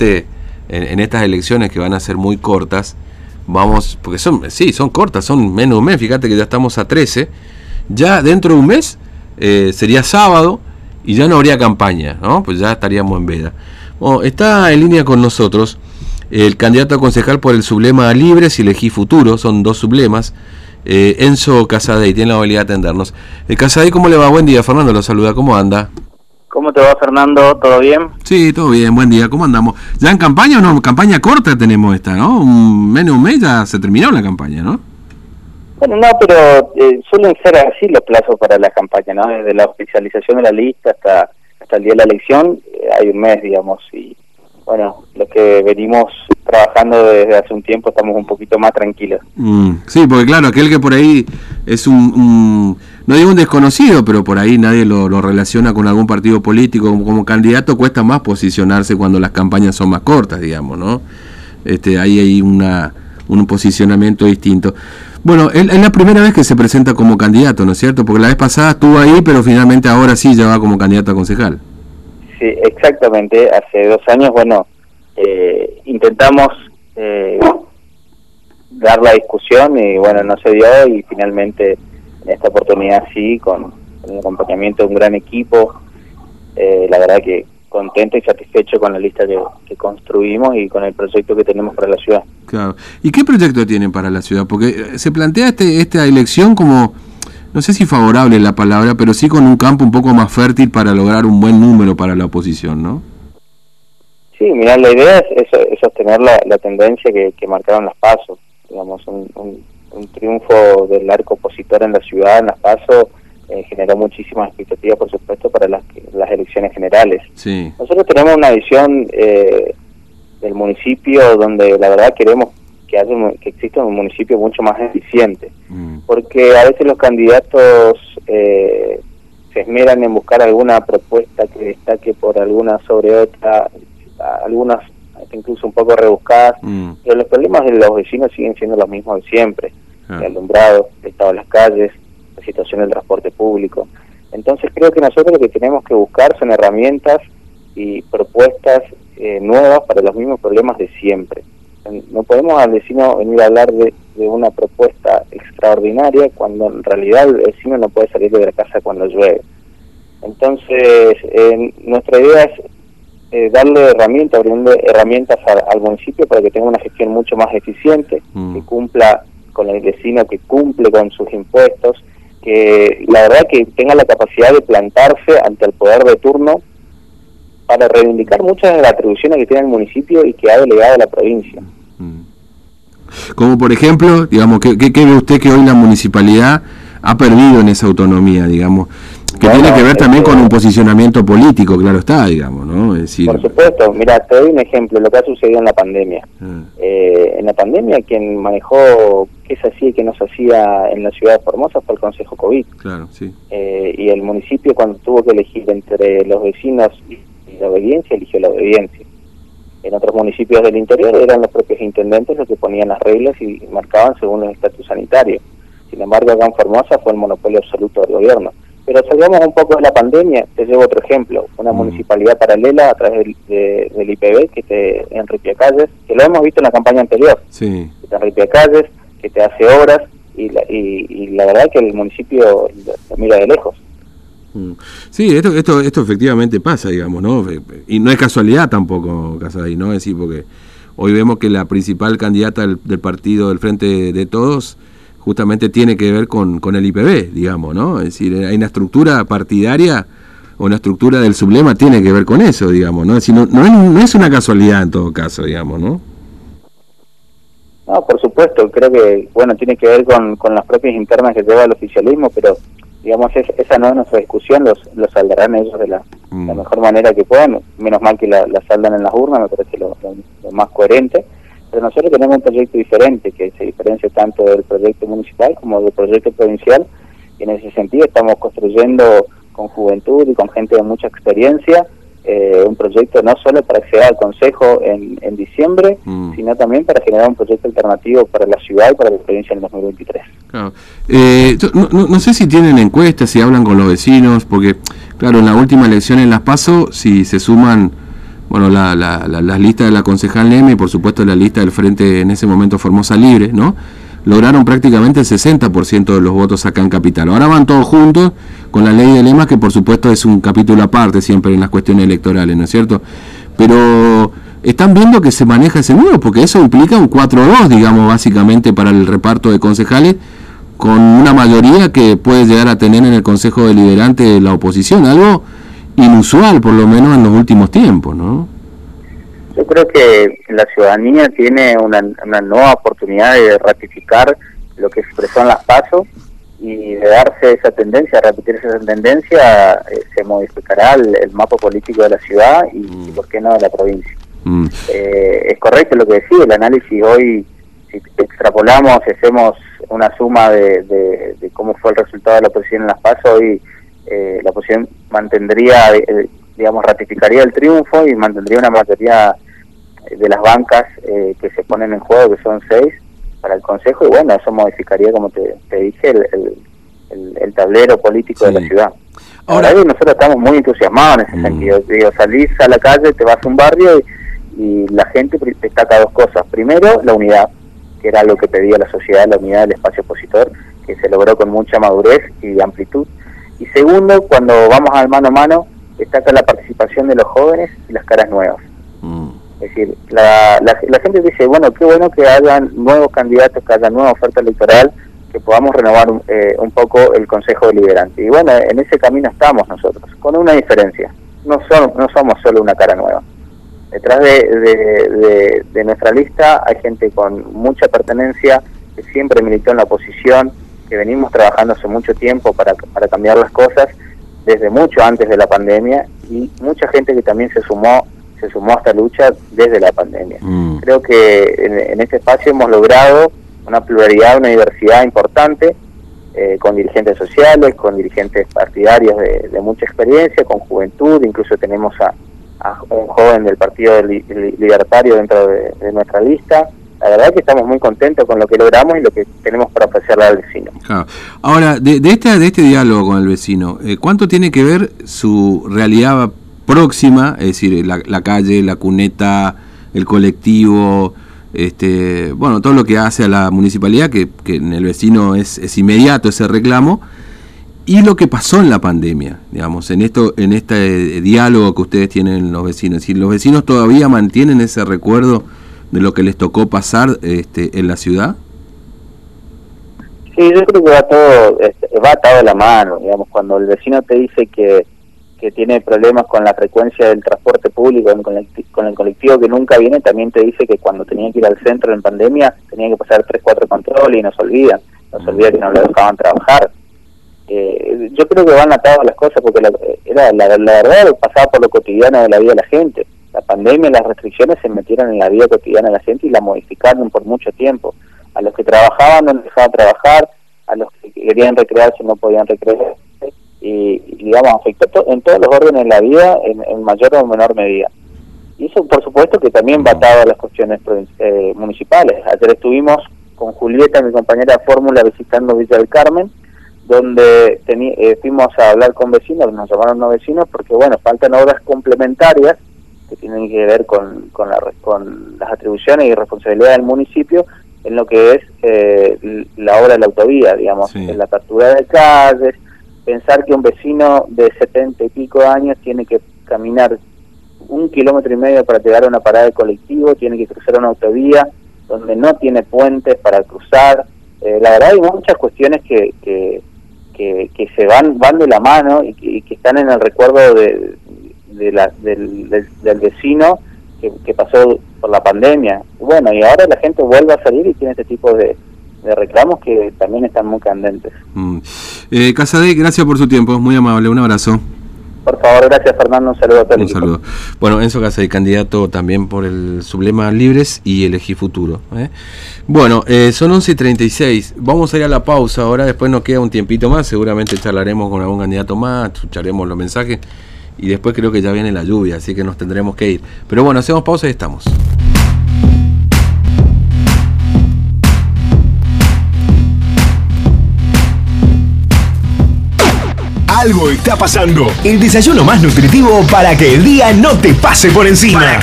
en, en estas elecciones que van a ser muy cortas, vamos, porque son, sí, son cortas, son menos de un mes, fíjate que ya estamos a 13, ya dentro de un mes eh, sería sábado y ya no habría campaña, ¿no? Pues ya estaríamos en veda. Bueno, está en línea con nosotros el candidato a concejal por el sublema Libres y Elegí Futuro, son dos sublemas, eh, Enzo Casadei, tiene la habilidad de atendernos. Eh, Casadei, ¿cómo le va? Buen día, Fernando lo saluda, ¿cómo anda? ¿Cómo te va, Fernando? ¿Todo bien? Sí, todo bien, buen día. ¿Cómo andamos? ¿Ya en campaña o no? Campaña corta tenemos esta, ¿no? Un, menos de un mes ya se terminó la campaña, ¿no? Bueno, no, pero eh, suelen ser así los plazos para la campaña, ¿no? Desde la oficialización de la lista hasta, hasta el día de la elección eh, hay un mes, digamos, y bueno, los que venimos trabajando desde hace un tiempo estamos un poquito más tranquilos. Mm, sí, porque claro, aquel que por ahí es un, un no digo un desconocido, pero por ahí nadie lo, lo relaciona con algún partido político como, candidato, cuesta más posicionarse cuando las campañas son más cortas, digamos, ¿no? Este, ahí hay una, un posicionamiento distinto. Bueno, es, es la primera vez que se presenta como candidato, ¿no es cierto? Porque la vez pasada estuvo ahí, pero finalmente ahora sí ya va como candidato a concejal. Sí, exactamente. Hace dos años, bueno, eh, intentamos eh, dar la discusión y bueno, no se dio y finalmente en esta oportunidad sí, con, con el acompañamiento de un gran equipo, eh, la verdad que contento y satisfecho con la lista que, que, construimos y con el proyecto que tenemos para la ciudad. Claro. ¿Y qué proyecto tienen para la ciudad? Porque se plantea este, esta elección como, no sé si favorable la palabra, pero sí con un campo un poco más fértil para lograr un buen número para la oposición, ¿no? Sí, mira, la idea es, es, es sostener la, la tendencia que, que, marcaron las pasos, digamos, un, un, un, triunfo del arco opositor en la ciudad, en las pasos, eh, generó muchísimas expectativas, por supuesto, para las, las elecciones generales. Sí. Nosotros tenemos una visión eh, del municipio donde la verdad queremos que, haya, que exista un municipio mucho más eficiente, mm. porque a veces los candidatos eh, se esmeran en buscar alguna propuesta que destaque por alguna sobre otra, algunas incluso un poco rebuscadas, mm. pero los problemas de los vecinos siguen siendo los mismos de siempre, ah. el alumbrado, el estado de las calles, la situación del transporte público. Entonces creo que nosotros lo que tenemos que buscar son herramientas y propuestas eh, nuevas para los mismos problemas de siempre. No podemos al vecino venir a hablar de, de, una propuesta extraordinaria cuando en realidad el vecino no puede salir de la casa cuando llueve. Entonces, eh, nuestra idea es eh, darle herramientas, abriendo herramientas a, al municipio para que tenga una gestión mucho más eficiente, mm. que cumpla con el vecino, que cumple con sus impuestos, que la verdad que tenga la capacidad de plantarse ante el poder de turno para reivindicar muchas de las atribuciones que tiene el municipio y que ha delegado a la provincia. Mm. Como por ejemplo, digamos, ¿qué, qué, qué ve usted que hoy la municipalidad ha perdido en esa autonomía, digamos? Que bueno, tiene que ver también con un posicionamiento político, claro está, digamos, ¿no? Es decir... Por supuesto, mira, te doy un ejemplo, lo que ha sucedido en la pandemia. Ah. Eh, en la pandemia quien manejó qué se hacía y qué no se hacía en la ciudad de Formosa fue el Consejo COVID. Claro, sí. Eh, y el municipio cuando tuvo que elegir entre los vecinos y la obediencia, eligió la obediencia. En otros municipios del interior eran los propios intendentes los que ponían las reglas y marcaban según el estatus sanitario. Sin embargo, acá en Formosa fue el monopolio absoluto del gobierno. Pero salgamos un poco de la pandemia, te llevo otro ejemplo, una mm. municipalidad paralela a través del, de, del IPB, que te enrique calles, que lo hemos visto en la campaña anterior, sí. que te enrique calles, que te hace obras, y la, y, y la verdad que el municipio lo mira de lejos. Mm. Sí, esto, esto, esto efectivamente pasa, digamos, ¿no? Y no es casualidad tampoco, Casadei, ¿no? Es decir, porque hoy vemos que la principal candidata del, del partido del Frente de Todos justamente tiene que ver con, con el IPB, digamos, ¿no? Es decir, hay una estructura partidaria o una estructura del sublema tiene que ver con eso, digamos, ¿no? Es decir, no, no, es, no es una casualidad en todo caso, digamos, ¿no? No, por supuesto, creo que, bueno, tiene que ver con, con las propias internas que lleva el oficialismo, pero, digamos, es, esa no es nuestra discusión, los, los saldarán ellos de la, mm. la mejor manera que puedan, menos mal que la, la saldan en las urnas, me parece lo, lo, lo más coherente, pero nosotros tenemos un proyecto diferente que se diferencia tanto del proyecto municipal como del proyecto provincial y en ese sentido estamos construyendo con juventud y con gente de mucha experiencia eh, un proyecto no solo para acceder al Consejo en, en diciembre, mm. sino también para generar un proyecto alternativo para la ciudad y para la provincia en el 2023. Claro. Eh, no, no, no, sé si tienen encuestas, si hablan con los vecinos, porque, claro, en la última elección en Las Paso, si se suman bueno, la, la, la, lista de la concejal Leme y por supuesto la lista del Frente en ese momento Formosa Libre, ¿no? Lograron prácticamente el 60% de los votos acá en Capital. Ahora van todos juntos con la ley de lemas, que por supuesto es un capítulo aparte siempre en las cuestiones electorales, ¿no es cierto? Pero están viendo que se maneja ese número, porque eso implica un 4-2, digamos, básicamente para el reparto de concejales, con una mayoría que puede llegar a tener en el Consejo Deliberante de la oposición, algo inusual por lo menos en los últimos tiempos, ¿no? Yo creo que la ciudadanía tiene una, nueva oportunidad de ratificar lo que expresó en las pasos y de darse esa tendencia, repetirse esa tendencia, eh, se modificará el, mapa político de la ciudad y, mm. por qué no de la provincia. Mm. Eh, es correcto lo que decía, el análisis hoy, si extrapolamos, hacemos una suma de, de, cómo fue el resultado de la oposición en las pasos, hoy eh, la oposición mantendría, eh, digamos, ratificaría el triunfo y mantendría una mayoría de las bancas eh, que se ponen en juego, que son seis, para el Consejo, y bueno, eso modificaría, como te, dije, el, el, tablero político de la ciudad. Ahora nosotros estamos muy entusiasmados en ese mm. sentido. Digo, salís a la calle, te vas a un barrio y, la gente destaca dos cosas. Primero, la unidad, que era lo que pedía la sociedad, la unidad del espacio opositor, que se logró con mucha madurez y amplitud. Y segundo, cuando vamos al mano a mano, destaca la participación de los jóvenes y las caras nuevas. Mm. Es decir, la, la, gente dice, bueno, qué bueno que hayan nuevos candidatos, que haya nueva oferta electoral, que podamos renovar eh, un poco el Consejo Deliberante. Y bueno, en ese camino estamos nosotros, con una diferencia. No, son, no somos solo una cara nueva. Detrás de, de nuestra lista hay gente con mucha pertenencia, que siempre militó en la oposición, que venimos trabajando hace mucho tiempo para, para cambiar las cosas, desde mucho antes de la pandemia, y mucha gente que también se sumó se sumó a esta lucha desde la pandemia. Mm. Creo que en, este espacio hemos logrado una pluralidad, una diversidad importante, eh, con dirigentes sociales, con dirigentes partidarios de, mucha experiencia, con juventud, incluso tenemos a, un joven del Partido Libertario dentro de nuestra lista, la verdad es que estamos muy contentos con lo que logramos y lo que tenemos para ofrecerle al vecino. Ahora, de, este, de este diálogo con el vecino, eh, ¿cuánto tiene que ver su realidad próxima, es decir, la, calle, la cuneta, el colectivo, este, bueno, todo lo que hace a la municipalidad, que, en el vecino es, es inmediato ese reclamo, y lo que pasó en la pandemia, digamos, en esto, en este diálogo que ustedes tienen los vecinos. Es decir, los vecinos todavía mantienen ese recuerdo de lo que les tocó pasar este, en la ciudad? Sí, yo creo que va todo, este, va atado a la mano, digamos, cuando el vecino te dice que, que tiene problemas con la frecuencia del transporte público, con el, colectivo que nunca viene, también te dice que cuando tenía que ir al centro en pandemia tenía que pasar tres, cuatro controles y no se olvidan, no se olvida que no lo dejaban trabajar. Eh, yo creo que van atados las cosas porque la, era la, la verdad pasaba por lo cotidiano de la vida de la gente la pandemia las restricciones se metieron en la vida cotidiana de la gente y la modificaron por mucho tiempo. A los que trabajaban no les dejaban trabajar, a los que querían recrearse no podían recrearse y, digamos, afectó en todos los órdenes de la vida en, mayor o menor medida. Y eso, por supuesto, que también va atado a las cuestiones eh, municipales. Ayer estuvimos con Julieta, mi compañera fórmula, visitando Villa del Carmen, donde eh, fuimos a hablar con vecinos, nos llamaron los vecinos, porque, bueno, faltan obras complementarias que tienen que ver con, con, la, con las atribuciones y responsabilidad del municipio en lo que es eh, la obra de la autovía, digamos, en la apertura de calles, pensar que un vecino de setenta y pico años tiene que caminar un kilómetro y medio para llegar a una parada de colectivo, tiene que cruzar una autovía donde no tiene puentes para cruzar. Eh, la verdad hay muchas cuestiones que, que, que, se van, van de la mano y que, y que están en el recuerdo de, de la, del, del, vecino que, pasó por la pandemia. Bueno, y ahora la gente vuelve a salir y tiene este tipo de, reclamos que también están muy candentes. Mm. Eh, Casade, gracias por su tiempo, muy amable, un abrazo. Por favor, gracias Fernando, un saludo a todos. Un saludo. Bueno, Enzo Casade, candidato también por el Sublema Libres y Elegí Futuro. ¿eh? Bueno, eh, son 11 y 36, vamos a ir a la pausa ahora, después nos queda un tiempito más, seguramente charlaremos con algún candidato más, escucharemos los mensajes y después creo que ya viene la lluvia, así que nos tendremos que ir. Pero bueno, hacemos pausa y estamos. algo está pasando. El desayuno más nutritivo para que el día no te pase por encima.